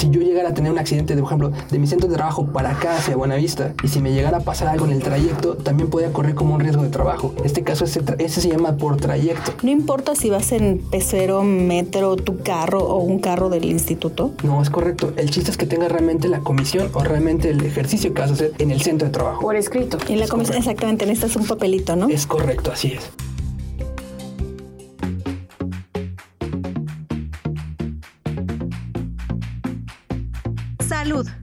si yo llegara a tener un accidente, por ejemplo, de mi centro de trabajo para acá hacia Buenavista, y si me llegara a pasar algo en el trayecto, también podría correr como un riesgo de trabajo. En este caso, ese, ese se llama por trayecto. No importa si vas en pecero, metro, tu carro o un carro del instituto. No, es correcto. El chiste es que tenga realmente la comisión o realmente el ejercicio que vas a hacer en el centro de trabajo. Por escrito. En la comisión, exactamente, necesitas un papelito, ¿no? Es correcto, así es.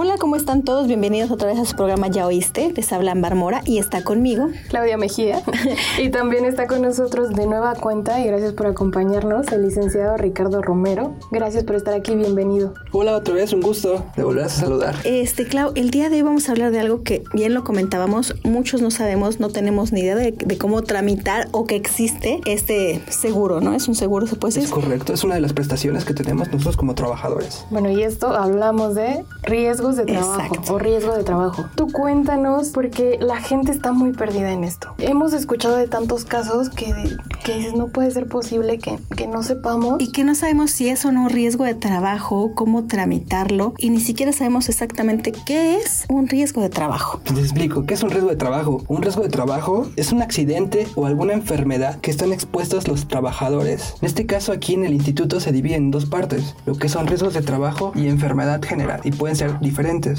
Hola, ¿cómo están todos? Bienvenidos otra vez a su programa Ya Oíste. Les habla Ambar Mora y está conmigo. Claudia Mejía. y también está con nosotros de nueva cuenta y gracias por acompañarnos el licenciado Ricardo Romero. Gracias por estar aquí, bienvenido. Hola otra vez, un gusto de volver a saludar. Este, Clau, el día de hoy vamos a hablar de algo que bien lo comentábamos, muchos no sabemos, no tenemos ni idea de, de cómo tramitar o que existe este seguro, ¿no? Es un seguro, se puede Es decir. correcto, es una de las prestaciones que tenemos nosotros como trabajadores. Bueno, y esto hablamos de riesgos de trabajo Exacto. o riesgo de trabajo. Tú cuéntanos porque la gente está muy perdida en esto. Hemos escuchado de tantos casos que, que dices, no puede ser posible que, que no sepamos. Y que no sabemos si es o no un riesgo de trabajo, cómo tramitarlo, y ni siquiera sabemos exactamente qué es un riesgo de trabajo. Les explico, ¿qué es un riesgo de trabajo? Un riesgo de trabajo es un accidente o alguna enfermedad que están expuestos los trabajadores. En este caso aquí en el instituto se divide en dos partes, lo que son riesgos de trabajo y enfermedad general, y pueden ser diferentes,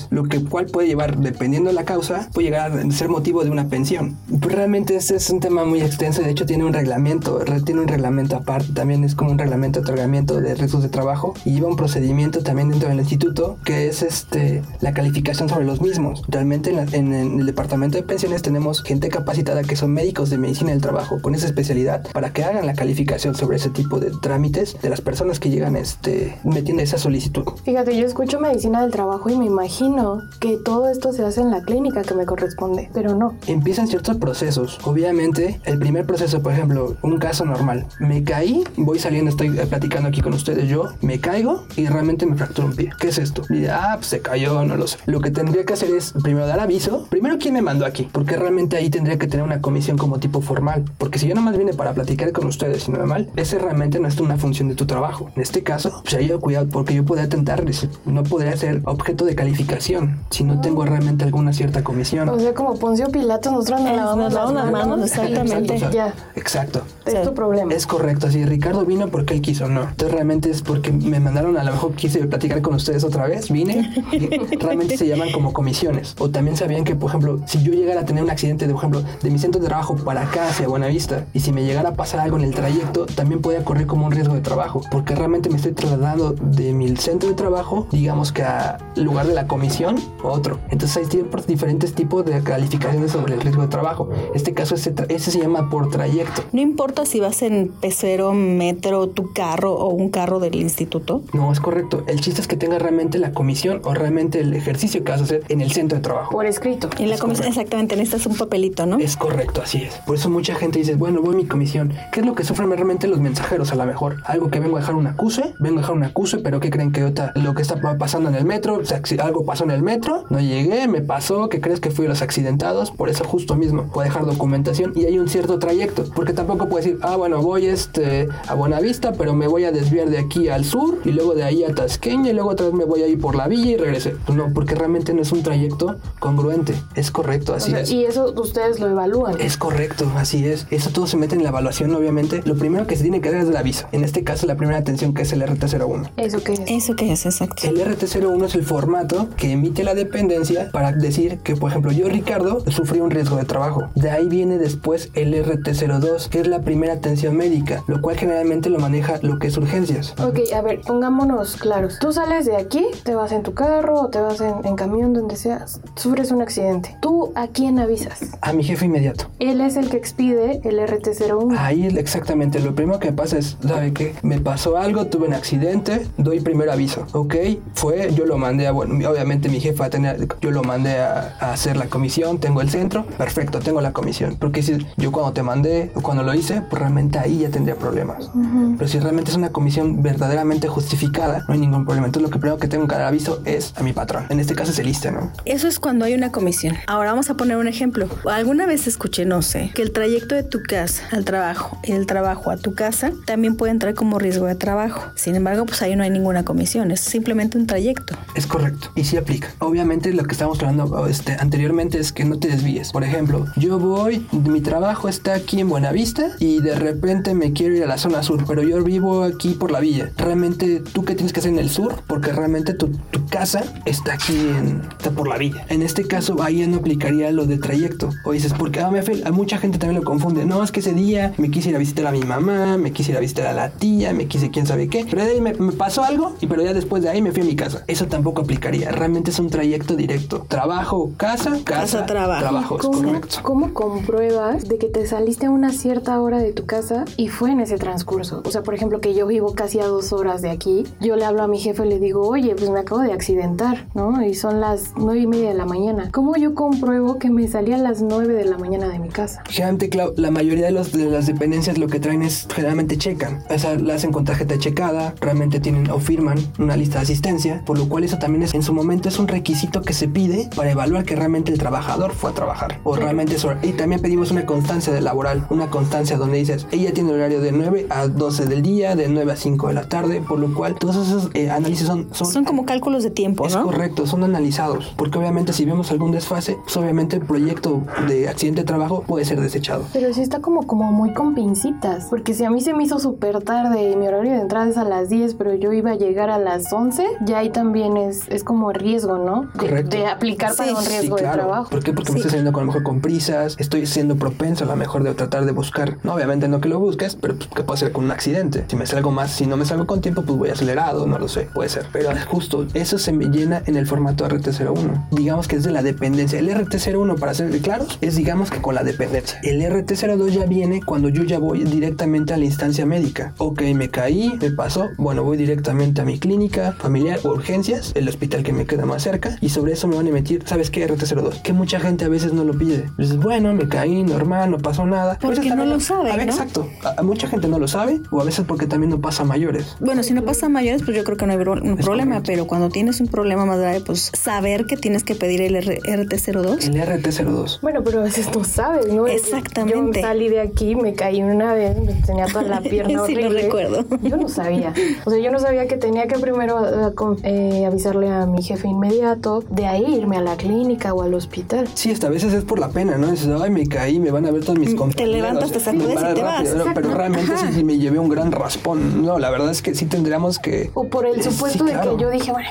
lo que cual puede llevar, dependiendo de la causa, puede llegar a ser motivo de una pensión. Pues realmente este es un tema muy extenso, de hecho tiene un reglamento, re- tiene un reglamento aparte, también es como un reglamento de otorgamiento de riesgos de trabajo y lleva un procedimiento también dentro del instituto que es este la calificación sobre los mismos. Realmente en, la- en- en el departamento de pensiones tenemos gente capacitada que son médicos de medicina del trabajo con esa especialidad para que hagan la calificación sobre ese tipo de trámites de las personas que llegan este metiendo esa solicitud. Fíjate, yo escucho medicina del trabajo y me imagino que todo esto se hace en la clínica que me corresponde, pero no. Empiezan ciertos procesos. Obviamente, el primer proceso, por ejemplo, un caso normal. Me caí, voy saliendo, estoy eh, platicando aquí con ustedes yo, me caigo y realmente me fracturo un pie. ¿Qué es esto? Y ah, pues se cayó, no lo sé. Lo que tendría que hacer es primero dar aviso. Primero, ¿quién me mandó aquí? Porque realmente ahí tendría que tener una comisión como tipo formal. Porque si yo nomás vine para platicar con ustedes y no mal, ese realmente no es una función de tu trabajo. En este caso, pues ahí cuidado porque yo podría tentar, no podría ser objeto de calificación si no tengo realmente alguna cierta comisión. O sea, como Poncio Pilato, nosotros nos lavamos las manos, exactamente. Exacto, Ya, Exacto. es Sí. tu problema. Es correcto, así Ricardo vino porque él quiso, no. Entonces realmente es porque me mandaron, a lo mejor quise platicar con ustedes otra vez, vine, y realmente se llaman como comisiones. O también sabían que, por ejemplo, si yo llegara a tener un accidente, de, por ejemplo, de mi centro de trabajo para acá hacia Buenavista, y si me llegara a pasar algo en el trayecto, también podría correr como un riesgo de trabajo, porque realmente me estoy trasladando de mi centro de trabajo, digamos que a lugar de la comisión, a otro. Entonces hay diferentes tipos de calificaciones sobre el riesgo de trabajo. Este caso, ese, se llama por trayecto. No importa si vas en pecero, metro, tu carro o un carro del instituto. No, es correcto. El chiste es que tenga realmente la comisión o realmente el ejercicio que vas a hacer en el centro de trabajo. Por escrito. En la Es comisión, correcto. exactamente, necesitas un papelito, ¿no? Es correcto, así es. Por eso mucha gente dice, bueno, voy a mi comisión. ¿Qué es lo que sufren realmente los mensajeros a lo mejor? Algo que vengo a dejar un acuse, vengo a dejar un acuse, pero ¿qué creen que ahorita lo que está pa- pasando en el metro? O sea, si algo pasó en el metro, no llegué, me pasó, ¿qué crees que fui los accidentados? Por eso justo mismo, puedo dejar documentación y hay un cierto trayecto. Porque tampoco puedo decir, ah, bueno, voy este, a Buenavista, pero me voy a desviar de aquí al sur y luego de ahí a Tasqueña y luego otra vez me voy a ir por la villa y regresé. No, porque realmente no es un trayecto congruente. Es correcto, O así sea, es. y eso ustedes lo evalúan. Es correcto, así es. Eso todo se mete en la evaluación, obviamente. Lo primero que se tiene que dar es el aviso. En este caso, la primera atención que es el RT01. ¿Eso qué es? ¿Eso qué es? Exacto. El RT01 es el formato que emite la dependencia para decir que, por ejemplo, yo, Ricardo, sufrí un riesgo de trabajo. De ahí viene después el RT02, que es la primera atención médica, lo cual generalmente lo maneja lo que es urgencias. Ok, a ver, pongámonos claros. Tú sales de aquí, te vas en tu carro o te vas en, en camión, donde seas, sufres un accidente. ¿Tú a quién avisas? A mi jefe inmediato. Él es el que expide el RT01. Ahí exactamente, lo primero que pasa es, ¿sabe qué? Me pasó algo, tuve un accidente, doy primero aviso, ¿ok? Fue, yo lo mandé a, bueno, obviamente mi jefa tenía, yo lo mandé a, a hacer la comisión, tengo el centro, perfecto, tengo la comisión. Porque si yo cuando te mandé o cuando lo hice, pues realmente ahí ya tendría problemas. Pero si realmente es una comisión verdaderamente justificada, no hay ningún problema. Entonces lo que primero que tengo que dar aviso es a mi patrón. En este caso es el ISTE, ¿no? Eso es cuando hay una comisión. Ahora vamos a poner un ejemplo. Alguna vez escuché, no sé, que el trayecto de tu casa al trabajo y del trabajo a tu casa también puede entrar como riesgo de trabajo. Sin embargo, pues ahí no hay ninguna comisión, es simplemente un trayecto. Es correcto. Y sí aplica. Obviamente lo que estábamos hablando este, anteriormente es que no te desvíes. Por ejemplo, yo voy, mi trabajo está aquí en Buenavista y de repente me quiero ir a la zona sur, pero yo vivo aquí por la villa. Realmente, ¿tú qué tienes que hacer en el sur? Porque realmente tu, tu casa está aquí en, está por la villa. En este caso, ahí no aplicaría lo de trayecto. O dices, porque ah, a mucha gente también lo confunde. No, es que ese día me quise ir a visitar a mi mamá, me quise ir a visitar a la tía, me quise quién sabe qué. Pero de ahí me, me pasó algo y pero ya después de ahí me fui a mi casa. Eso tampoco Realmente es un trayecto directo. Trabajo, casa, casa, Casa, trabajo. Trabajo, es ¿Cómo, correcto. ¿Cómo compruebas de que te saliste a una cierta hora de tu casa y fue en ese transcurso? O sea, por ejemplo, que yo vivo casi a dos horas de aquí, yo le hablo a mi jefe y le digo, oye, pues me acabo de accidentar, ¿no? Y son las nueve y media de la mañana. ¿Cómo yo compruebo que me salí a las nueve de la mañana de mi casa? Generalmente, Clau, la mayoría de, los, de las dependencias lo que traen es generalmente checan. O sea, la hacen con tarjeta checada, realmente tienen o firman una lista de asistencia, por lo cual eso también es en su momento es un requisito que se pide para evaluar que realmente el trabajador fue a trabajar. O realmente eso. Y también pedimos una constancia de laboral, una constancia donde dices, ella tiene horario de 9 a 12 del día, de 9 a 5 de la tarde, por lo cual todos esos eh, análisis son, son, Son como cálculos de tiempo, es ¿no? correcto, son analizados, porque obviamente si vemos algún desfase, pues obviamente el proyecto de accidente de trabajo puede ser desechado. Pero sí está como, como muy con pincitas, porque si a mí se me hizo súper tarde y mi horario de entrada es a las 10, pero yo iba a llegar a las 11, ya ahí también es, es como riesgo, ¿no? De, Correcto. de aplicar para Sí. un Sí, riesgo de trabajo. ¿Por qué? Porque me estoy saliendo con a lo mejor con prisas, estoy siendo propenso a lo mejor de tratar de buscar, no obviamente no que lo busques, pero pues, que puede ser con un accidente. Si me salgo más, si no me salgo con tiempo, pues voy acelerado, no lo sé, puede ser. Pero justo eso se me llena en el formato RT01. Digamos que es de la dependencia. El RT01, para ser claros, es digamos que con la dependencia. El RT02 ya viene cuando yo ya voy directamente a la instancia médica. Ok, me caí, me pasó, bueno, voy directamente a mi clínica familiar o urgencias, el hospital que me queda más cerca, y sobre eso me van a emitir, ¿sabes qué? RT02. Que mucha gente a veces no lo pide. Dices, bueno, me caí, normal, no pasó nada. Porque no lo sabe, a ver, ¿no? Exacto. A, a mucha gente no lo sabe, o a veces porque también no pasa a mayores. Bueno, si no pasa a mayores, pues yo creo que no hay un problema, pero cuando tienes un problema más grave, pues saber que tienes que pedir el R- RT02. El RT02. Bueno, pero a veces no sabes, ¿no? Exactamente. Yo salí de aquí, me caí una vez, me tenía toda la pierna Sí, lo horrible. recuerdo. Yo no sabía. O sea, yo no sabía que tenía que primero eh, eh, avisarle a mi jefe inmediato, de ahí irme a la clínica o al hospital. Sí, hasta a veces es por la pena, ¿no? Dices, ay, me caí, me van a ver todos mis Mm, te compañeros. levantas, te sacudes y te vas. Pero realmente sí, sí me llevé un gran raspón. No, la verdad es que sí tendríamos que... O por el Sí, supuesto claro. de que yo dije, bueno,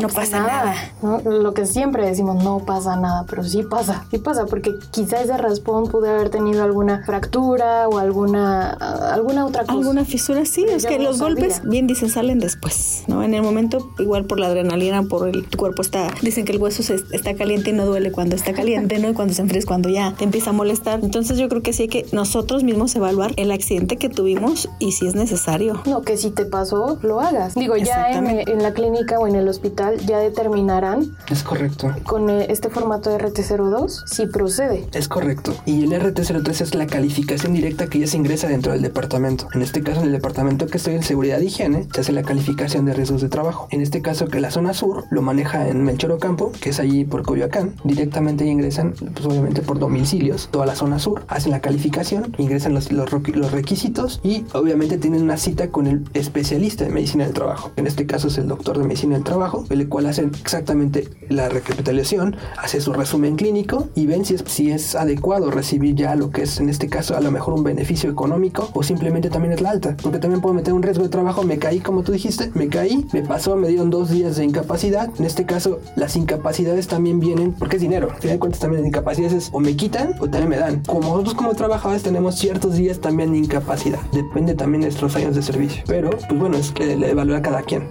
No pasa nada. ¿no? Lo que siempre decimos, no pasa nada, pero sí pasa, sí pasa, porque quizá ese raspón pude haber tenido alguna fractura o alguna, alguna otra cosa. Alguna fisura, sí, Pero es que no los sabía. golpes, bien dicen, salen después, ¿no? En el momento, igual por la adrenalina, por el tu cuerpo está, dicen que el hueso se- está caliente y no duele cuando está caliente, ¿no? Y cuando se enfría es cuando ya te empieza a molestar. Entonces yo creo que sí hay que nosotros mismos evaluar el accidente que tuvimos y si es necesario. No, que si te pasó, lo hagas. Digo, ya en, la clínica o en el hospital ya determinarán Es correcto. con eh, este formato de RT02 si procede. Es correcto. Y el RT03 es la calificación directa que ya se ingresa dentro del departamento. En este caso, en el departamento que estoy en seguridad e higiene, se hace la calificación de riesgos de trabajo. En este caso, que la zona sur lo maneja en Melchor Ocampo, que es allí por Coyoacán. Directamente ingresan, pues obviamente por domicilios, toda la zona sur. Hacen la calificación, ingresan los, los, los requisitos y obviamente tienen una cita con el especialista de medicina del trabajo. En este caso es el doctor de medicina del trabajo, el cual hacen exactamente la recapitulación, hace su resumen clínico y ven si es, si es adecuado recibir ya lo que es en este caso a lo mejor un beneficio económico o simplemente también es la alta. Porque también puedo meter un riesgo de trabajo, me caí como tú dijiste, me caí, me pasó, me dieron dos días de incapacidad. En este caso las incapacidades también vienen porque es dinero. Al final cuentas también las incapacidades es o me quitan o también me dan. Como nosotros como trabajadores tenemos ciertos días también de incapacidad. Depende también de nuestros años de servicio. Pero pues bueno, es que le evalúa a cada quien.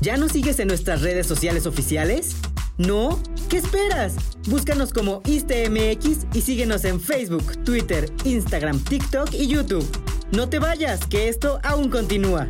¿Ya nos sigues en nuestras redes sociales oficiales? ¿No? ¿Qué esperas? Búscanos como ISTMX y síguenos en Facebook, Twitter, Instagram, TikTok y YouTube. No te vayas, que esto aún continúa.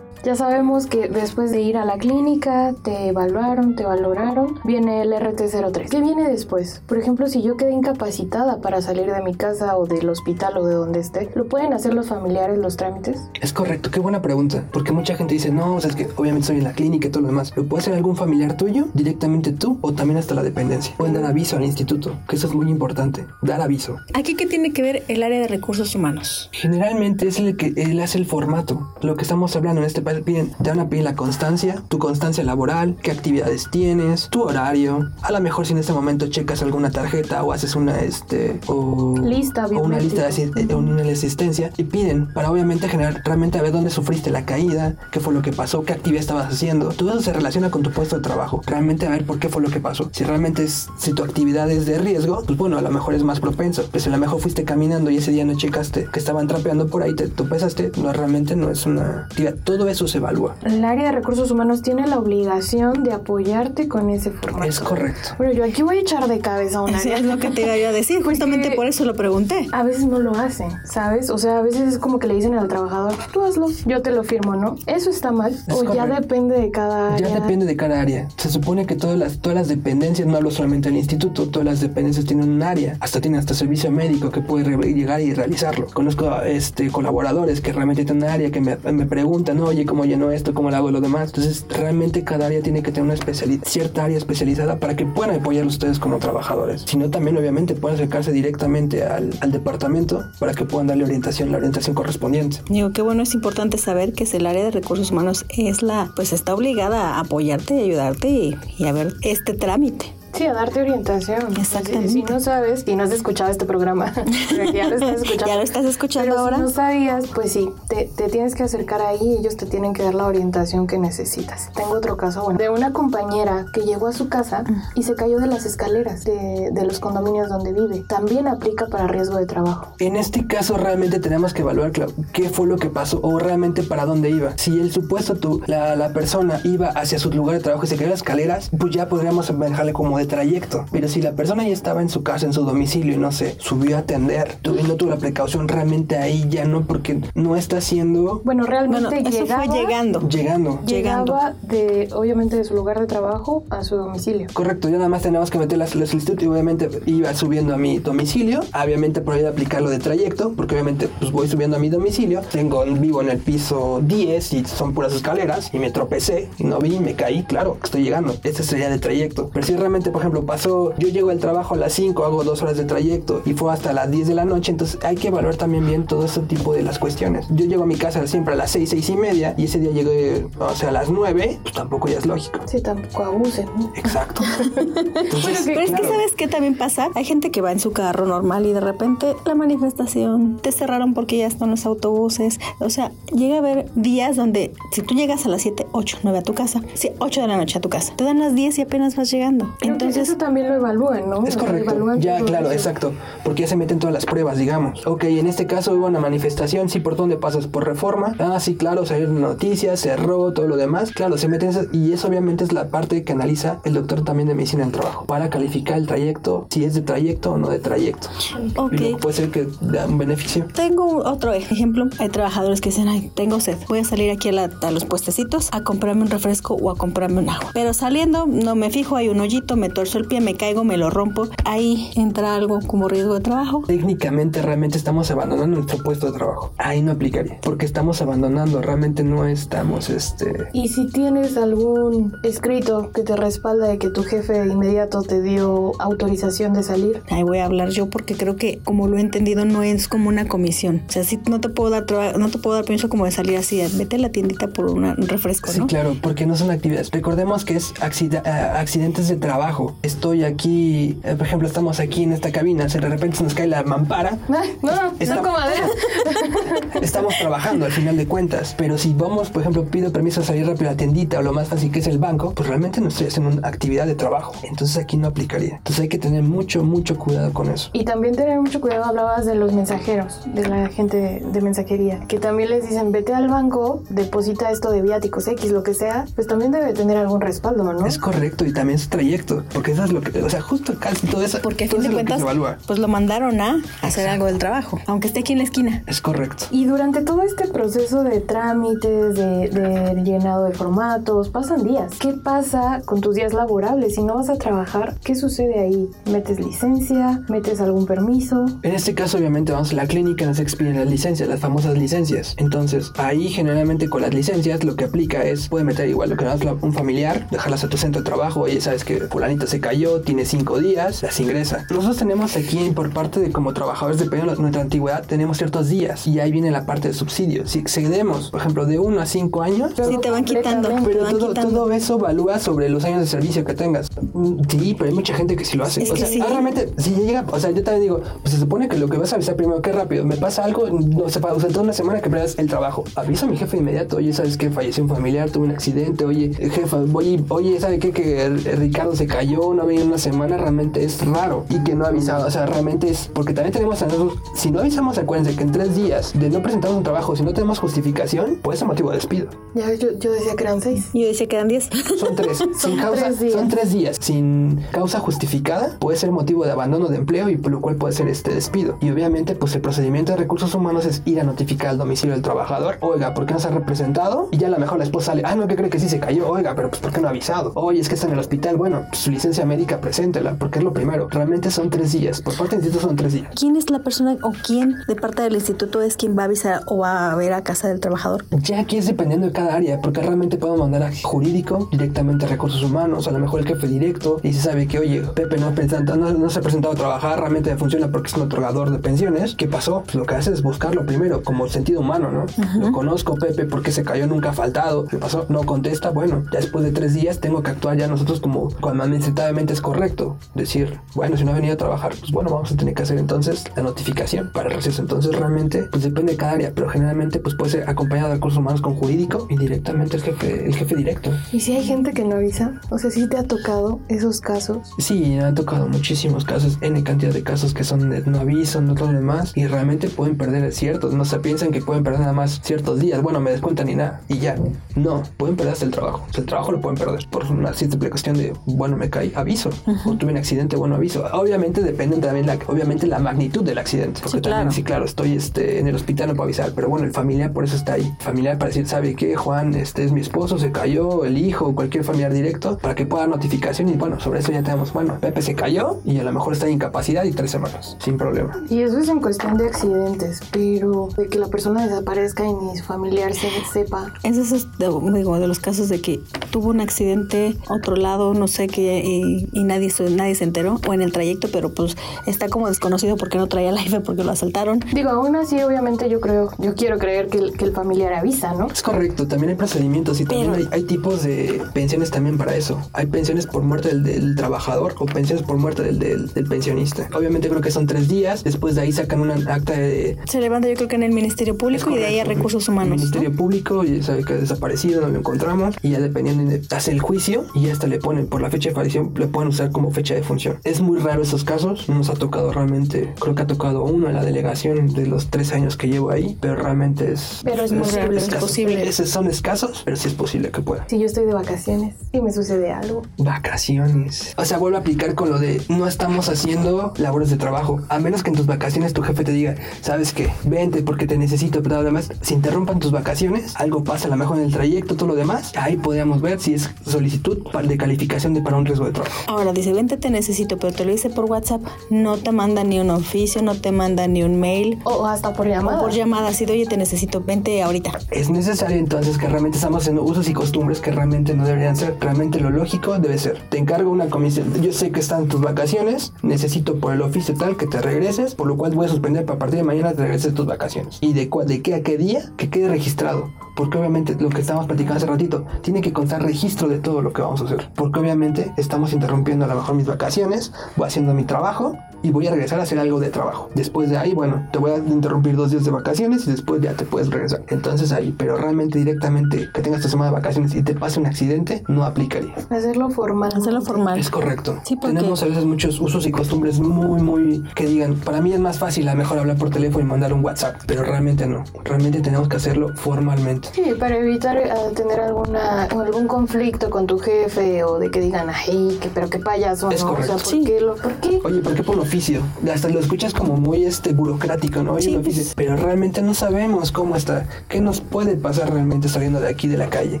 Ya sabemos que después de ir a la clínica, te evaluaron, te valoraron, viene el RT03. ¿Qué viene después? Por ejemplo, si yo quedé incapacitada para salir de mi casa o del hospital o de donde esté, ¿lo pueden hacer los familiares los trámites? Es correcto, qué buena pregunta. Porque mucha gente dice, no, o sea, es que obviamente estoy en la clínica y todo lo demás. ¿Lo puede hacer algún familiar tuyo? Directamente tú o también hasta la dependencia. Pueden dar aviso al instituto, que eso es muy importante. Dar aviso. ¿Aquí qué tiene que ver el área de recursos humanos? Generalmente es el que él hace el formato. Lo que estamos hablando en este país, piden, te van a pedir la constancia, tu constancia laboral, qué actividades tienes, tu horario. A lo mejor si en este momento checas alguna tarjeta o haces una este o, Lista o una lista de una asistencia y piden para obviamente generar realmente a ver dónde sufriste la caída, qué fue lo que pasó, qué actividad estabas haciendo. Todo eso se relaciona con tu puesto de trabajo. Realmente a ver por qué fue lo que pasó. Si realmente es si tu actividad es de riesgo, pues bueno, a lo mejor es más propenso. Pues si a lo mejor fuiste caminando y ese día no checaste que estaban trapeando por ahí, te tropezaste, no realmente no es una actividad. Todo eso se evalúa. El área de recursos humanos tiene la obligación de apoyarte con ese formato. Es correcto. Pero yo aquí voy a echar de cabeza a un Así área. es lo que te iba yo a decir, justamente por eso lo pregunté. A veces no lo hacen, ¿sabes? O sea, a veces es como que le dicen al trabajador, tú hazlo, yo te lo firmo, ¿no? Eso está mal. Es o ya depende de cada área. Ya depende de cada área. Se supone que todas las, todas las dependencias, no hablo solamente del instituto, todas las dependencias tienen un área. Hasta tienen hasta servicio médico que puede llegar y realizarlo. Conozco este, colaboradores que realmente tienen un área que me, me preguntan, oye, ¿cómo lleno esto? ¿Cómo hago lo demás? Entonces, realmente cada área tiene que tener una especialidad, cierta área especializada para que puedan apoyar ustedes como trabajadores. Si no, también obviamente pueden acercarse directamente al, departamento para que puedan darle orientación, la orientación correspondiente. Digo, qué bueno, es importante saber que es el área de recursos humanos es la, pues está obligada a apoyarte y ayudarte y a ver este trámite. Sí, a darte orientación. Exactamente. Si, si no sabes y no has escuchado este programa, pero ya lo estás escuchando. Ya lo estás escuchando Pero ahora. si no sabías, pues sí, te, te tienes que acercar ahí y ellos te tienen que dar la orientación que necesitas. Tengo otro caso, bueno, de una compañera que llegó a su casa y se cayó de las escaleras de, de los condominios donde vive. También aplica para riesgo de trabajo. En este caso realmente tenemos que evaluar claro, qué fue lo que pasó o realmente para dónde iba. Si el supuesto tú, la, la persona iba hacia su lugar de trabajo y se cayó en las escaleras, pues ya podríamos manejarle como de trayecto. Pero si la persona ya estaba en su casa, en su domicilio y no sé, subió a atender tu- y no tuvo la precaución, realmente ahí ya no, porque no está haciendo Bueno, realmente Bueno, eso llegaba, fue llegando. llegando. llegaba de, obviamente, de su lugar de trabajo a su domicilio. Correcto, ya nada más tenemos que meter la, la solicitud y obviamente iba subiendo a mi domicilio. Obviamente por ahí de aplicarlo de trayecto, porque obviamente pues voy subiendo a mi domicilio. Tengo, vivo en el piso 10 y son puras escaleras y me tropecé y no vi, me caí, claro, estoy llegando. Este sería de trayecto. Pero si realmente, por ejemplo, pasó, yo llego al trabajo a las 5, hago dos horas de trayecto y fue hasta las 10 de la noche, entonces hay que evaluar también bien todo ese tipo de las cuestiones. Yo llego a mi casa siempre a las 6, 6 y media y ese día llegué, o sea, a las 9, pues tampoco ya es lógico. Sí, tampoco abusen. ¿no? Exacto. Entonces, Pero es que sabes qué también pasa. Hay gente que va en su carro normal y de repente la manifestación te cerraron porque ya están los autobuses. O sea, llega a haber días donde si tú llegas a las 7, 8, 9 a tu casa, sí, 8 de la noche a tu casa, te dan las 10 y apenas vas llegando. Creo Entonces, eso también lo evalúan, ¿no? Es correcto. Ya, claro, eso. exacto. Porque ya se meten todas las pruebas, digamos. Ok, en este caso hubo una manifestación, sí, ¿por dónde pasas? ¿Por reforma? Ah, sí, claro, salieron noticias, cerró, todo lo demás. Claro, se meten esas, y eso obviamente es la parte que analiza el doctor también de medicina del trabajo para calificar el trayecto, si es de trayecto o no de trayecto. ok. Y luego puede ser que da un beneficio. Tengo otro ejemplo. Hay trabajadores que dicen, ay, tengo sed. Voy a salir aquí a, la- a los puestecitos a comprarme un refresco o a comprarme un agua. Pero saliendo, no me fijo, hay un hoyito, me torzo el pie, me caigo, me lo rompo. Ahí entra algo como riesgo de trabajo. Técnicamente realmente estamos abandonando nuestro puesto de trabajo. Ahí no aplicaría. Porque estamos abandonando, realmente no estamos, este... Y si tienes algún escrito que te respalda de que tu jefe de inmediato te dio autorización de salir, Ahí voy a hablar yo porque creo que como lo he entendido no es como una comisión. O sea, sí no te puedo dar no te puedo dar permiso como de salir así, vete a la tiendita por una- un refresco, Sí, ¿no? claro, porque no son actividades. Recordemos que es ah, accidentes de trabajo. Estoy aquí, eh, por ejemplo, estamos aquí en esta cabina, si de repente se nos cae la mampara, Ay, no, Está- no comadera. estamos trabajando al final de cuentas. Pero si vamos, por ejemplo, pido permiso a salir rápido a la tiendita o lo más fácil que es el banco, pues realmente no estoy haciendo una actividad de trabajo. Entonces aquí no aplicaría. Entonces hay que tener mucho, mucho cuidado con eso. Y también tener mucho cuidado, hablabas de los mensajeros, de la gente de, de mensajería, que también les dicen, vete al banco, deposita esto de viáticos X, lo que sea, pues también debe tener algún respaldo, ¿no? Es correcto y también su trayecto. Porque eso es lo que, o sea, justo casi todo eso. Porque a fin de cuentas, pues lo mandaron a hacer algo del trabajo, aunque esté aquí en la esquina. Es correcto. Y durante todo este proceso de trámites, de, de llenado de formatos, pasan días. ¿Qué pasa con tus días laborables? Si no vas a trabajar, ¿qué sucede ahí? ¿Metes licencia? ¿Metes algún permiso? En este caso, obviamente, vamos a la clínica, nos expiden las licencias, las famosas licencias. Entonces, ahí generalmente con las licencias lo que aplica es, puede meter igual lo que nos un familiar, dejarlas a tu centro de trabajo, oye, sabes que fulanito se cayó, tiene cinco días, las ingresa. Nosotros tenemos aquí, por parte de como trabajadores, de nuestra antigüedad, tenemos ciertos días y ahí viene la parte de subsidio. Si excedemos, por ejemplo, de 1 a 5 años, Sí, te van quitando. pero van todo, quitando. todo eso evalúa sobre los años de servicio que tengas. Mm, Sí, pero hay mucha gente que sí lo hace. Es o sea, sí. ah, realmente, si llega, o sea, yo también digo, pues se supone que lo que vas a avisar primero, qué rápido, me pasa algo, no para o sea, toda una semana que pierdas el trabajo. Avisa a mi jefe inmediato, oye, sabes que falleció un familiar, tuve un accidente, oye, jefa, voy, oye, ¿sabe qué? Que Ricardo se cayó, no había una semana, realmente es raro. Y que no ha avisado, o sea, realmente es, porque también tenemos a nosotros, si no avisamos, acuérdense que en tres días de no presentar un trabajo, si no tenemos justificación, puede ser motivo de despido. Ya, yo, yo decía que eran seis. Yo decía que eran 10. Son tres. Son sin causa, tres días. Son tres días. Sin causa justificada puede ser motivo de abandono de empleo y por lo cual puede ser este despido. Y obviamente, pues el procedimiento de recursos humanos es ir a notificar al domicilio del trabajador. Oiga, ¿por qué no se ha representado? Y ya a lo mejor la esposa sale, ah, no, que cree que sí se cayó. Oiga, pero pues ¿por qué no ha avisado? Oye, es que está en el hospital. Bueno, pues, su licencia médica, preséntela, porque es lo primero. Realmente son tres días. Por parte del instituto son tres días. ¿Quién es la persona o quién de parte del instituto es quien va a avisar o va a ver a casa del trabajador? Ya aquí es dependiendo de cada área, porque realmente podemos mandar a jurídico, directamente a recursos humanos, a lo mejor el jefe directo, y se sabe que, oye, Pepe no, presenta- no, no se ha presentado a trabajar, realmente funciona porque es un otorgador de pensiones. ¿Qué pasó? Pues lo que hace es buscarlo primero, como sentido humano, ¿no? Lo conozco, Pepe, porque se cayó, nunca ha faltado. ¿Qué pasó? No contesta, bueno, ya después de tres días tengo que actuar ya nosotros como cuando administrativamente es correcto. Decir, bueno, si no ha venido a trabajar, pues bueno, vamos a tener que hacer entonces la notificación para el receso. Entonces realmente, pues depende de cada área, pero generalmente pues puede ser acompañado de recursos humanos con jurídico y directamente el jefe, el jefe directo. ¿Y si hay gente que no avisa? O sea, si te ha tocado esos casos. Sí, me han tocado muchísimos casos, N cantidad de casos que son de no aviso, no todo lo demás, y realmente pueden perder ciertos, no se piensan que pueden perder nada más ciertos días, bueno, me descuentan y nada, y ya. No, pueden perder hasta el trabajo. O sea, el trabajo lo pueden perder por una simple cuestión de, bueno, me caí, aviso. O tuve un accidente, bueno, aviso. Obviamente depende también, la, obviamente, la magnitud del accidente. Porque Sí, también, claro. sí, claro, estoy este, en el hospital, no puedo avisar, pero bueno, el familiar por eso está ahí. Familiar para decir, ¿sabe qué? Juan, este es mi esposo, se cayó, el hijo, cualquier familiar directo, para que pueda dar notificación y bueno, sobre eso ya tenemos, bueno, Pepe se cayó y a lo mejor está en incapacidad y tres semanas, sin problema. Y eso es en cuestión de accidentes, pero de que la persona desaparezca y ni su familiar se sepa. Ese es de, digo, de los casos de que tuvo un accidente otro lado, no sé qué, y, y nadie, se- nadie se enteró, o en el trayecto, pero pues está como desconocido porque no traía la IFE porque lo asaltaron. Digo, aún así, obviamente yo creo, yo quiero creer que el, que el familiar avisa, ¿no? Es correcto, también hay procedimientos y también Pero- hay, hay tipos de pensiones también para eso. Hay pensiones por muerte del, del trabajador o pensiones por muerte del, del- del pensionista. Obviamente creo que son tres días, después de ahí sacan una acta de, Se levanta yo creo que en el Ministerio Público y de ahí a. Recursos Humanos. El ¿no? Ministerio Público, y sabe que ha desaparecido, no lo encontramos, y ya dependiendo, de- hace el juicio y ya hasta le ponen, por la fecha de aparición, le pueden usar como fecha de función. Es muy raro esos casos, no nos ha tocado realmente, creo que ha tocado uno en la delegación de los tres años que llevo ahí, pero realmente es... Pero es muy raro, es escaso. posible. Esos son escasos, pero sí es posible que pueda. Si yo estoy de vacaciones y me sucede algo. Vacaciones. O sea, vuelvo a aplicar con lo de no estamos haciendo labores de trabajo. A menos que en tus vacaciones tu jefe te diga, sabes que vente porque te necesito, pero además, si interrumpan tus vacaciones, algo pasa a lo mejor en el trayecto, todo lo demás, ahí podríamos ver si es solicitud de calificación de para un riesgo de trabajo. Ahora dice, vente, te necesito, pero te lo dice por WhatsApp, no te manda ni un oficio, no te manda ni un mail. O hasta por O llamada. por llamada, así de, oye, te necesito, vente ahorita. Es necesario entonces que realmente estamos haciendo usos y costumbres que realmente no deberían ser. Realmente lo lógico debe ser. Te encargo una comisión. Yo sé que están tus vacaciones. Necesito por el oficio tal que te regreses. Por lo cual voy a suspender para a partir de mañana te regreses tus vacaciones. ¿Y de, de qué a qué día? Que quede registrado. Porque obviamente lo que estábamos platicando hace ratito, tiene que constar registro de todo lo que vamos a hacer. Porque obviamente estamos interrumpiendo a lo mejor mis vacaciones, voy haciendo mi trabajo y voy a regresar a hacer algo de trabajo. Después de ahí, bueno, te voy a interrumpir dos días de vacaciones y después ya te puedes regresar. Entonces ahí, pero realmente directamente que tengas tu semana de vacaciones y te pase un accidente, no aplicaría. Hacerlo formal. Hacerlo formal. Es correcto. Sí, porque- Tenemos a veces muchos usos y costumbres muy, muy que digan, para mí es más fácil a lo mejor hablar por teléfono y mandar un WhatsApp, pero realmente no. Realmente tenemos que hacerlo formalmente. Sí, para evitar eh, tener alguna, algún conflicto con tu jefe o de que digan, ay, que, pero qué payaso, Es ¿no? correcto. O sea, ¿por Sí. qué? Lo, ¿Por qué? Oye, ¿por qué por oficio? Hasta lo escuchas como muy este burocrático, ¿no? Sí, oficio. pues. Pero realmente no sabemos cómo está, qué nos puede pasar realmente saliendo de aquí de la calle.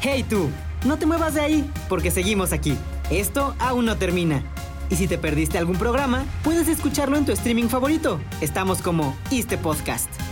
Hey tú, no te muevas de ahí, porque seguimos aquí. Esto aún no termina. Y si te perdiste algún programa, puedes escucharlo en tu streaming favorito. Estamos como Iste Podcast.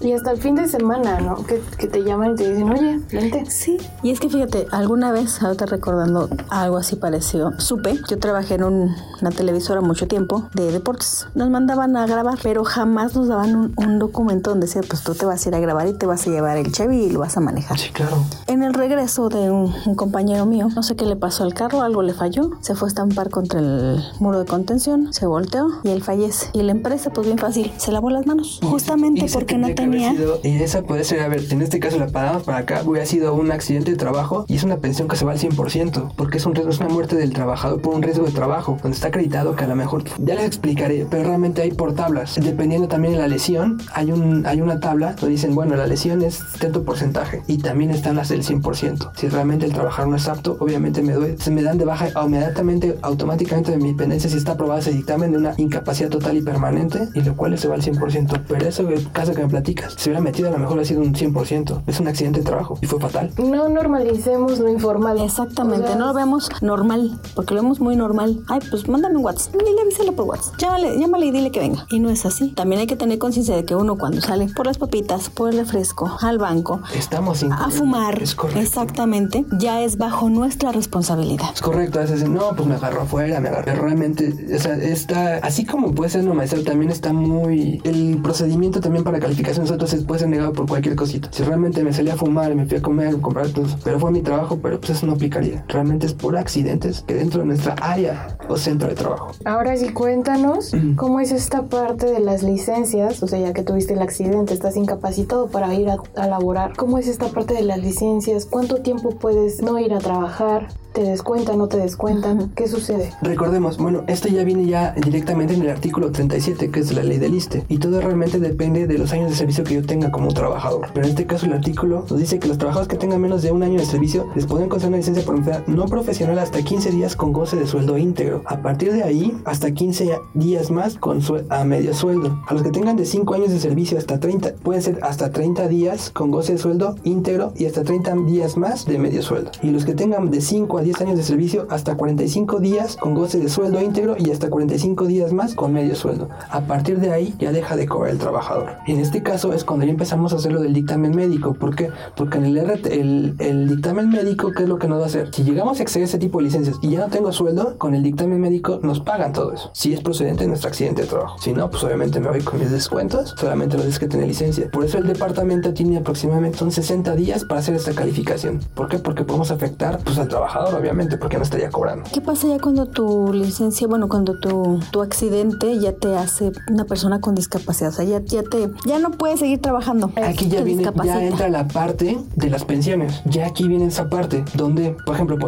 Y hasta el fin de semana, ¿no? Que, que te llaman y te dicen, oye, vente. Sí, y es que fíjate, alguna vez, ahorita recordando algo así parecido, supe, yo trabajé en un- una televisora mucho tiempo de deportes. Nos mandaban a grabar, pero jamás nos daban un, un documento donde decía, pues tú te vas a ir a grabar y te vas a llevar el Chevy y lo vas a manejar. Sí, claro. En el regreso de un, un compañero mío, no sé qué le pasó al carro, algo le falló, se fue a estampar contra el muro de contención, se volteó y él fallece. Y la empresa, pues bien fácil, se lavó las manos, justamente porque no tendría tenía... sido- esa puede ser, a ver, en este caso la paramos para acá, hubiera sido un accidente de trabajo y es una pensión que se va al 100%, porque es un riesgo, es una muerte del trabajador por un riesgo de trabajo, donde está acreditado que a lo mejor, ya les explicaré, pero realmente hay por tablas. Dependiendo también de la lesión, hay, un, hay una tabla donde dicen, bueno, la lesión es tanto porcentaje y también están las del 100%. Si realmente el trabajador no es apto, obviamente me, doy, se me dan de baja inmediatamente, automáticamente de mi dependencia si está aprobado ese dictamen de una incapacidad total y permanente, y lo cual se va al 100%. Pero eso, el caso que me si hubiera metido a lo mejor ha sido un 100%. Es un accidente de trabajo y fue fatal. No normalicemos lo informal. Exactamente, O sea, no lo vemos normal, porque lo vemos muy normal. Ay, pues mándame un WhatsApp, dile, avísale por WhatsApp, llámale, llámale y dile que venga. Y no es así. También hay que tener conciencia de que uno cuando sale por las papitas, por el refresco, al banco, Estamos sin a fumar, Es correcto. exactamente, ya es bajo nuestra responsabilidad. Es correcto, a veces dicen, no, pues me agarró afuera, me agarró. Pero realmente, o sea, está, así como puede ser normalizado, también está muy. El procedimiento también para calificación nosotros es- puede ser negado por cualquier cosita. Si realmente me salí a fumar, me fui a comer, comprar, pues, pero fue mi trabajo, pero pues eso no aplicaría. Realmente es por accidentes que dentro de nuestra área o centro de trabajo. Ahora sí, cuéntanos cómo es esta parte de las licencias, o sea, ya que tuviste el accidente, estás incapacitado para ir a, a laborar. ¿Cómo es esta parte de las licencias? ¿Cuánto tiempo puedes no ir a trabajar? ¿Te descuentan, no te descuentan? ¿Qué sucede? Recordemos, bueno, esto ya viene ya directamente en el artículo 37, que es la ley del ISTE, y todo realmente depende de los años de servicio que yo tenga como trabajador. Pero en este caso el artículo nos dice que los trabajadores que tengan menos de un año de servicio les pueden conceder una licencia por enfermedad no profesional hasta 15 días con goce de sueldo íntegro. A partir de ahí, hasta 15 días más con a medio sueldo. A los que tengan de 5 años de servicio hasta 30, pueden ser hasta 30 días con goce de sueldo íntegro y hasta 30 días más de medio sueldo. Y los que tengan de 5 a 10 años de servicio hasta 45 días con goce de sueldo íntegro y hasta 45 días más con medio sueldo. A partir de ahí ya deja de cobrar el trabajador. En este caso es cuando ya empezamos a hacer lo del dictamen médico. ¿Por qué? Porque en el, RT, el, dictamen médico, ¿qué es lo que nos va a hacer? Si llegamos a exceder ese tipo de licencias y ya no tengo sueldo, con el dictamen médico nos pagan todo eso. Si es procedente de nuestro accidente de trabajo. Si no, pues obviamente me voy con mis descuentos, solamente los días que tener licencia. Por eso el departamento tiene aproximadamente son 60 días para hacer esta calificación. ¿Por qué? Porque podemos afectar pues, al trabajador, obviamente, porque no estaría cobrando. ¿Qué pasa ya cuando tu licencia, bueno, cuando tu, tu accidente ya te hace una persona con discapacidad? O sea, ya, ya te, ya no puedes seguir trabajando. Aquí ya viene, ya entra la parte de las pensiones. Ya aquí viene esa parte donde, por ejemplo,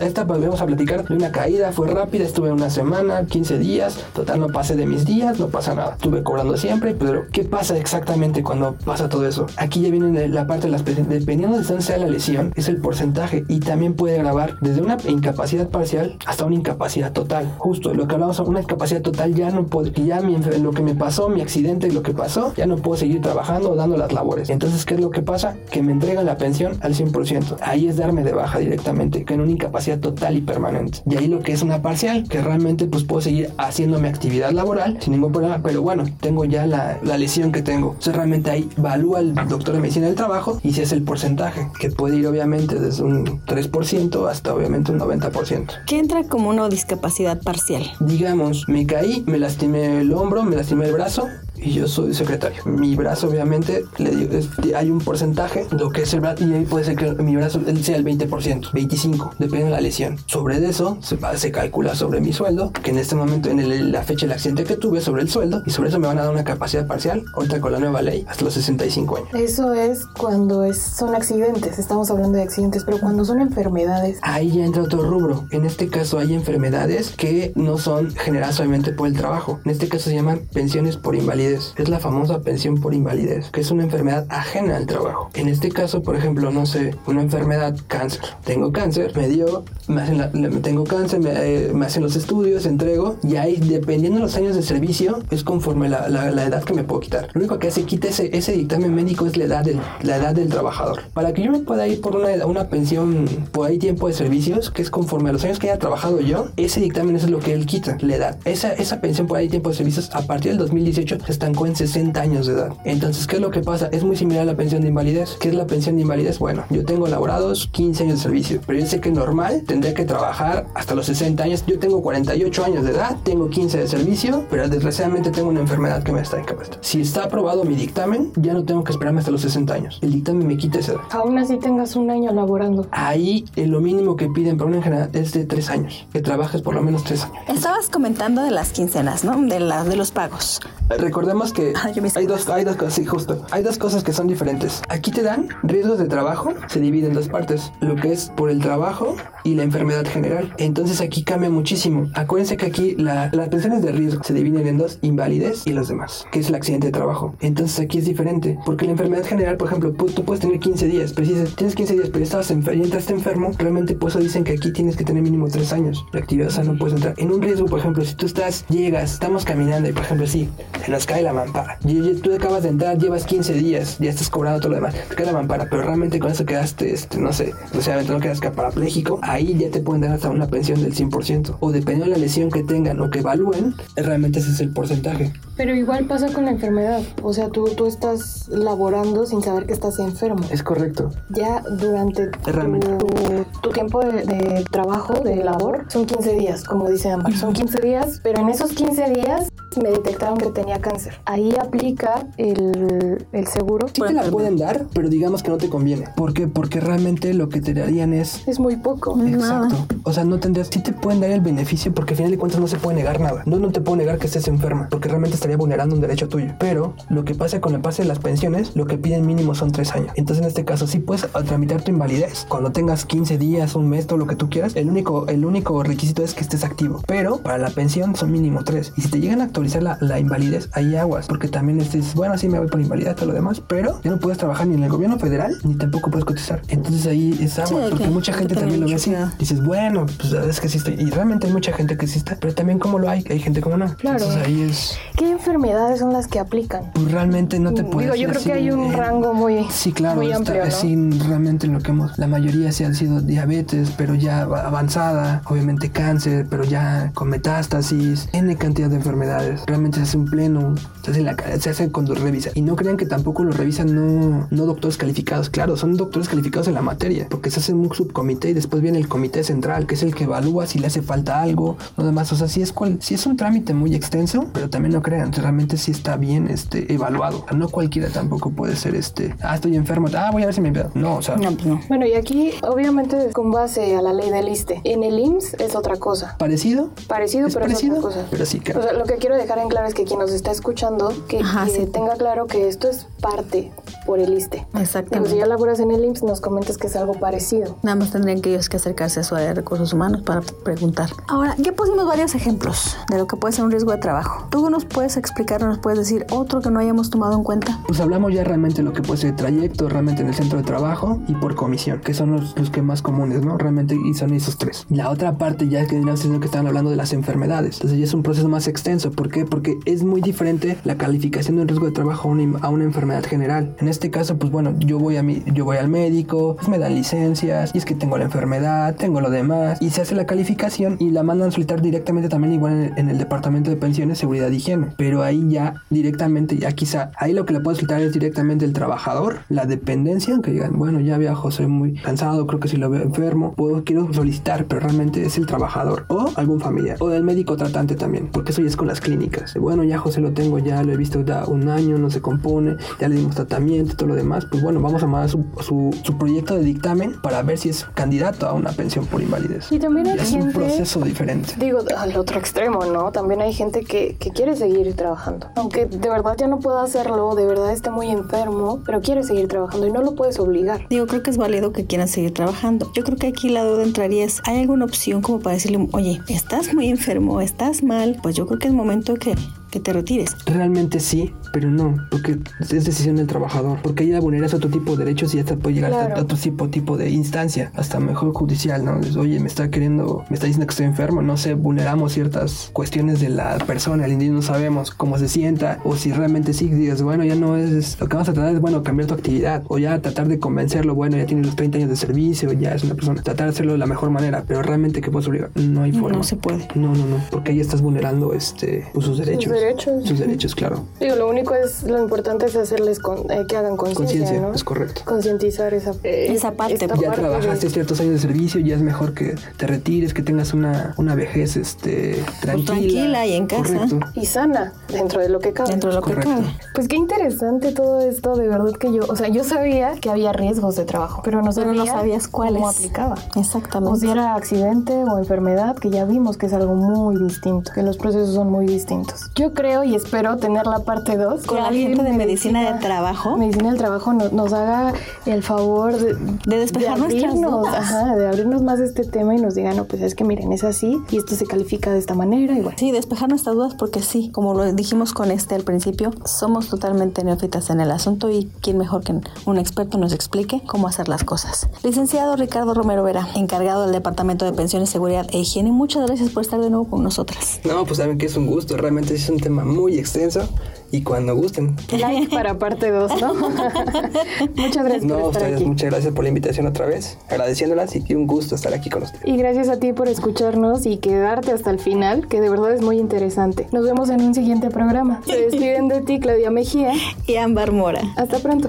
esta vamos a platicar de una caída, fue rápida, estuve una semana, 15 días, total no pasé de mis días, no pasa nada. Estuve cobrando siempre, pero ¿qué pasa exactamente cuando pasa todo eso? Aquí ya viene la parte de las pensiones. Dependiendo de dónde sea la lesión, es el porcentaje y también puede grabar desde una incapacidad parcial hasta una incapacidad total. Justo lo que hablamos, una incapacidad total ya no puedo, ya mi lo que me pasó, mi accidente, lo que pasó, ya no puedo seguir trabajando o dando las labores. Entonces, ¿qué es lo que pasa? Que me entregan la pensión al 100%. Ahí es darme de baja directamente, que en una incapacidad total y permanente. Y ahí lo que es una parcial, que realmente pues puedo seguir haciendo mi actividad laboral sin ningún problema, pero bueno, tengo ya la, la lesión que tengo. Entonces realmente ahí evalúa el doctor de medicina del trabajo y si es el porcentaje, que puede ir obviamente desde un 3% hasta obviamente un 90%. ¿Qué entra como una discapacidad parcial? Digamos, me caí, me lastimé el hombro, me lastimé el brazo y yo soy secretario. Mi brazo, obviamente, le digo, es- hay un porcentaje, lo que es el brazo, y ahí puede ser que mi brazo sea el 20%, 25%, depende de la lesión. Sobre eso se, va- se calcula sobre mi sueldo, que en este momento, en el- la fecha del accidente que tuve, sobre el sueldo, y sobre eso me van a dar una capacidad parcial, ahorita con la nueva ley, hasta los 65 años. Eso es cuando es, son accidentes, estamos hablando de accidentes, pero cuando son enfermedades, Ahí ya entra otro rubro. En este caso hay enfermedades que no son generadas obviamente por el trabajo. En este caso se llaman pensiones por invalidez Es la famosa pensión por invalidez, que es una enfermedad ajena al trabajo. En este caso, por ejemplo, no sé, una enfermedad cáncer. Tengo cáncer, me dio, me hacen tengo cáncer, me, eh, me hacen los estudios, entrego, y ahí, dependiendo de los años de servicio, es conforme la, la- edad que me puedo quitar. Lo único que hace quita ese, dictamen médico es la edad, del, trabajador. Para que yo me pueda ir por una, pensión por ahí tiempo de servicios, que es conforme a los años que haya trabajado yo, ese dictamen es lo que él quita, la edad. Esa, esa pensión por ahí tiempo de servicios a partir del 2018 se estancó en 60 años de edad. Entonces, ¿qué es lo que pasa? Es muy similar a la pensión de invalidez. ¿Qué es la pensión de invalidez? Bueno, yo tengo laborados 15 años de servicio, pero yo sé que normal tendría que trabajar hasta los 60 años. Yo tengo 48 años de edad, tengo 15 de servicio, pero desgraciadamente tengo una enfermedad que me está incapacitando. Si está aprobado mi dictamen, ya no tengo que esperarme hasta los 60 años. El dictamen me quita esa edad. Aún así tengas un año laborando. Ahí eh, lo mínimo que piden para una enfermedad es de 3 años, que trabajes por lo menos 3 años. Estabas comentando de las quincenas, ¿no? De, la, de los pagos. Recordemos que Ah, me hay dos, hay dos cosas, sí, justo. Hay dos cosas que son diferentes. Aquí te dan riesgos de trabajo, se divide en dos partes, lo que es por el trabajo y la enfermedad general. Entonces aquí cambia muchísimo. Acuérdense que aquí la- las pensiones de riesgo se dividen en dos, invalidez y los demás, que es el accidente de trabajo. Entonces aquí es diferente, porque la enfermedad general, por ejemplo, tú puedes tener 15 días, pero si tienes 15 días, pero estabas enfer- y entraste enfermo, realmente por eso dicen que aquí tienes que tener mínimo 3 años de actividad, o sea, no puedes entrar. En un riesgo, por ejemplo, si tú estás, llegas, estamos caminando y, por ejemplo, sí, se nos cae la mampara. Y, tú acabas de entrar, llevas 15 días, ya estás cobrando todo lo demás, te cae la mampara, pero realmente con eso quedaste, este, no sé, o sea, no quedas parapléjico, ahí ya te pueden dar hasta una pensión del 100%. O dependiendo de la lesión que tengan o que evalúen, realmente ese es el porcentaje. Pero igual pasa con la enfermedad. O sea, tú, tú estás laborando sin saber que estás enfermo. Es correcto. Ya durante Realmente. tu, tu tiempo de, de trabajo, de labor, son 15 días, como dice Amber. Son 15 días, pero en esos 15 días me detectaron que tenía cáncer. Ahí aplica el, el seguro. Sí te la pueden dar, pero digamos que no te conviene. ¿Por qué? Porque realmente lo que te darían es Es muy poco. Exacto. O sea, no tendrías, sí te pueden dar el beneficio porque al final de cuentas no se puede negar nada. No, no te puedo negar que estés enferma porque realmente estaría vulnerando un derecho tuyo. Pero lo que pasa con el pase de las pensiones, lo que piden mínimo son tres años. Entonces en este caso sí puedes tramitar tu invalidez cuando tengas 15 días, un mes, todo lo que tú quieras. El único, el único requisito es que estés activo. Pero para la pensión son mínimo tres. Y si te llegan a actualizar la, la invalidez, ahí aguas. Porque también dices, bueno, sí me voy por invalidez, todo lo demás. Pero ya no puedes trabajar ni en el gobierno federal ni tampoco puedes cotizar. Entonces ahí es agua. hay porque que- mucha hay gente también lo ve así. Dices, bueno, pues es que estoy. Y realmente hay mucha gente que está. Pero también como lo hay, hay gente como no. Claro. Entonces ahí es. ¿Qué enfermedades son las que aplican? Pues realmente no te puedes Digo, yo creo que hay un eh, rango muy, Sí, claro, muy está- amplio, ¿no? sí, realmente lo que hemos, la mayoría sí han sido diabetes, pero ya va- avanzada, obviamente cáncer, pero ya con metástasis, N cantidad de enfermedades. Realmente se hace un pleno, se hace, la, se hace cuando revisa. Y no crean que tampoco lo revisan no, no doctores calificados, claro, son doctores calificados en la materia, porque se hace un subcomité y después viene el comité central, que es el que evalúa si le hace falta algo, no demás. O sea, sí es, cual, sí es un trámite muy extenso, pero también no crean, realmente sí está bien este, evaluado. O sea, no cualquiera tampoco puede ser este, ah, estoy enfermo, ah, voy a ver si me enfermo. No, o sea, No, pues no. Bueno, y aquí, obviamente, con base a la ley del ISTE. En el IMSS es otra cosa. parecido, Parecido, es pero parecido, es otra cosa. pero sí, claro. O sea, lo que quiero dejar en claro es que quien nos está escuchando, que, Ajá, que sí. tenga claro que esto es parte por el ISTE. Digo, Exactamente. si ya laboras en el IMSS, nos comentas que es algo parecido. Nada más tendrían que ellos que acercarse a su área de recursos humanos para preguntar. Ahora, ya pusimos varios ejemplos de lo que puede ser un riesgo de trabajo. ¿Tú nos puedes explicar, nos puedes decir otro que no hayamos tomado en cuenta? Pues hablamos ya realmente de lo que puede ser trayecto, realmente en el centro de trabajo y por comisión, que son los, los que más comunes, ¿no? Realmente y son esos tres. La otra parte ya es que es lo que estaban hablando de las enfermedades. Entonces ya es un proceso más extenso. ¿Por qué? Porque es muy diferente la calificación de un riesgo de trabajo a una, enfermedad general. En este caso, pues bueno, yo voy a mi, yo voy al médico, pues me dan licencias y es que tengo la enfermedad, tengo lo demás y se hace la calificación y la mandan a solicitar directamente también igual en el, en el departamento de pensiones, seguridad y higiene. Pero ahí ya directamente, ya quizá, ahí lo que le puede solicitar es directamente el trabajador, la dependencia, que digan, bueno, ya viajo, soy muy cansado, creo que si lo veo enfermo, puedo, quiero solicitar, pero realmente es el trabajador o algún familiar o el médico tratante también, porque eso ya es con las clínicas. Bueno, ya José lo tengo, ya lo he visto da un año, no se compone, ya le dimos tratamiento y todo lo demás, pues bueno, vamos a mandar su, su, su proyecto de dictamen para ver si es candidato a una pensión por invalidez. Y también hay Ya es un gente- proceso diferente. Digo, al otro extremo, ¿no? También hay gente que, que quiere seguir trabajando. Aunque de verdad ya no pueda hacerlo, de verdad está muy enfermo, pero quiere seguir trabajando y no lo puedes obligar. Digo, creo que es válido que quieran seguir trabajando. Yo creo que aquí la duda entraría es, ¿hay alguna opción como para decirle, oye, estás muy enfermo, estás mal? Pues yo creo que es momento que, que te retires. Realmente sí, Pero no, porque es decisión del trabajador. Porque ya vulneras otro tipo de derechos y hasta puede llegar Claro. a otro tipo, tipo de instancia, hasta mejor judicial, ¿no? Dices, Oye, me está queriendo, me está diciendo que estoy enfermo, no sé, vulneramos ciertas cuestiones de la persona, el individuo no sabemos cómo se sienta, o si realmente sí, digas, bueno, ya no es, lo que vamos a tratar es, bueno, cambiar tu actividad, o ya tratar de convencerlo, bueno, ya tiene los 30 años de servicio, ya es una persona, tratar de hacerlo de la mejor manera, pero realmente que puedes obligar, no hay forma. No se puede. No, no, no, porque ahí estás vulnerando este, pues, sus derechos. derechos. Sus derechos, claro. Digo, lo único es, lo importante es hacerles con- eh, que hagan conciencia, Conciencia, ¿no? es correcto. Concientizar esa, eh, Esa parte. ya parte trabajaste de- ciertos años de servicio, ya es mejor que te retires, que tengas una, una vejez este, tranquila. tranquila y en casa. Correcto. y sana dentro de lo que cabe. Dentro de lo que Correcto. cabe. Pues qué interesante todo esto, de verdad que yo, o sea, yo sabía que había riesgos de trabajo, pero no Pero sabía no sabías cuáles. cómo aplicaba. Exactamente. O si era accidente o enfermedad, que ya vimos que es algo muy distinto, que los procesos son muy distintos. Yo creo y espero tener la parte 2. Con la gente de medicina de trabajo. Medicina del trabajo no- nos haga el favor de, De despejar nuestras abrirnos, dudas. ajá, de abrirnos más de este tema y nos digan, no, pues es que miren, es así y esto se califica de esta manera y bueno. Sí, despejar nuestras dudas porque sí, como lo dijimos con este al principio, somos totalmente neófitas en el asunto y quién mejor que un experto nos explique cómo hacer las cosas. Licenciado Ricardo Romero Vera, encargado del Departamento de Pensiones, Seguridad e Higiene, muchas gracias por estar de nuevo con nosotras. No, pues saben que es un gusto, realmente es un tema muy extenso y cuando gusten. Like para parte 2, ¿no? Muchas gracias No, por estar ustedes, aquí. muchas gracias por la invitación otra vez, agradeciéndolas y un gusto estar aquí con ustedes. Y gracias a ti por escucharnos y quedarte hasta el final, que de verdad es muy interesante. Nos vemos en un siguiente programa. Se despiden de ti, Claudia Mejía. Y Ámbar Mora. Hasta pronto.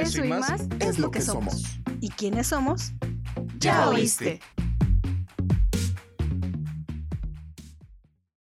Eso y más es lo que somos. ¿Y quiénes somos? Ya oíste.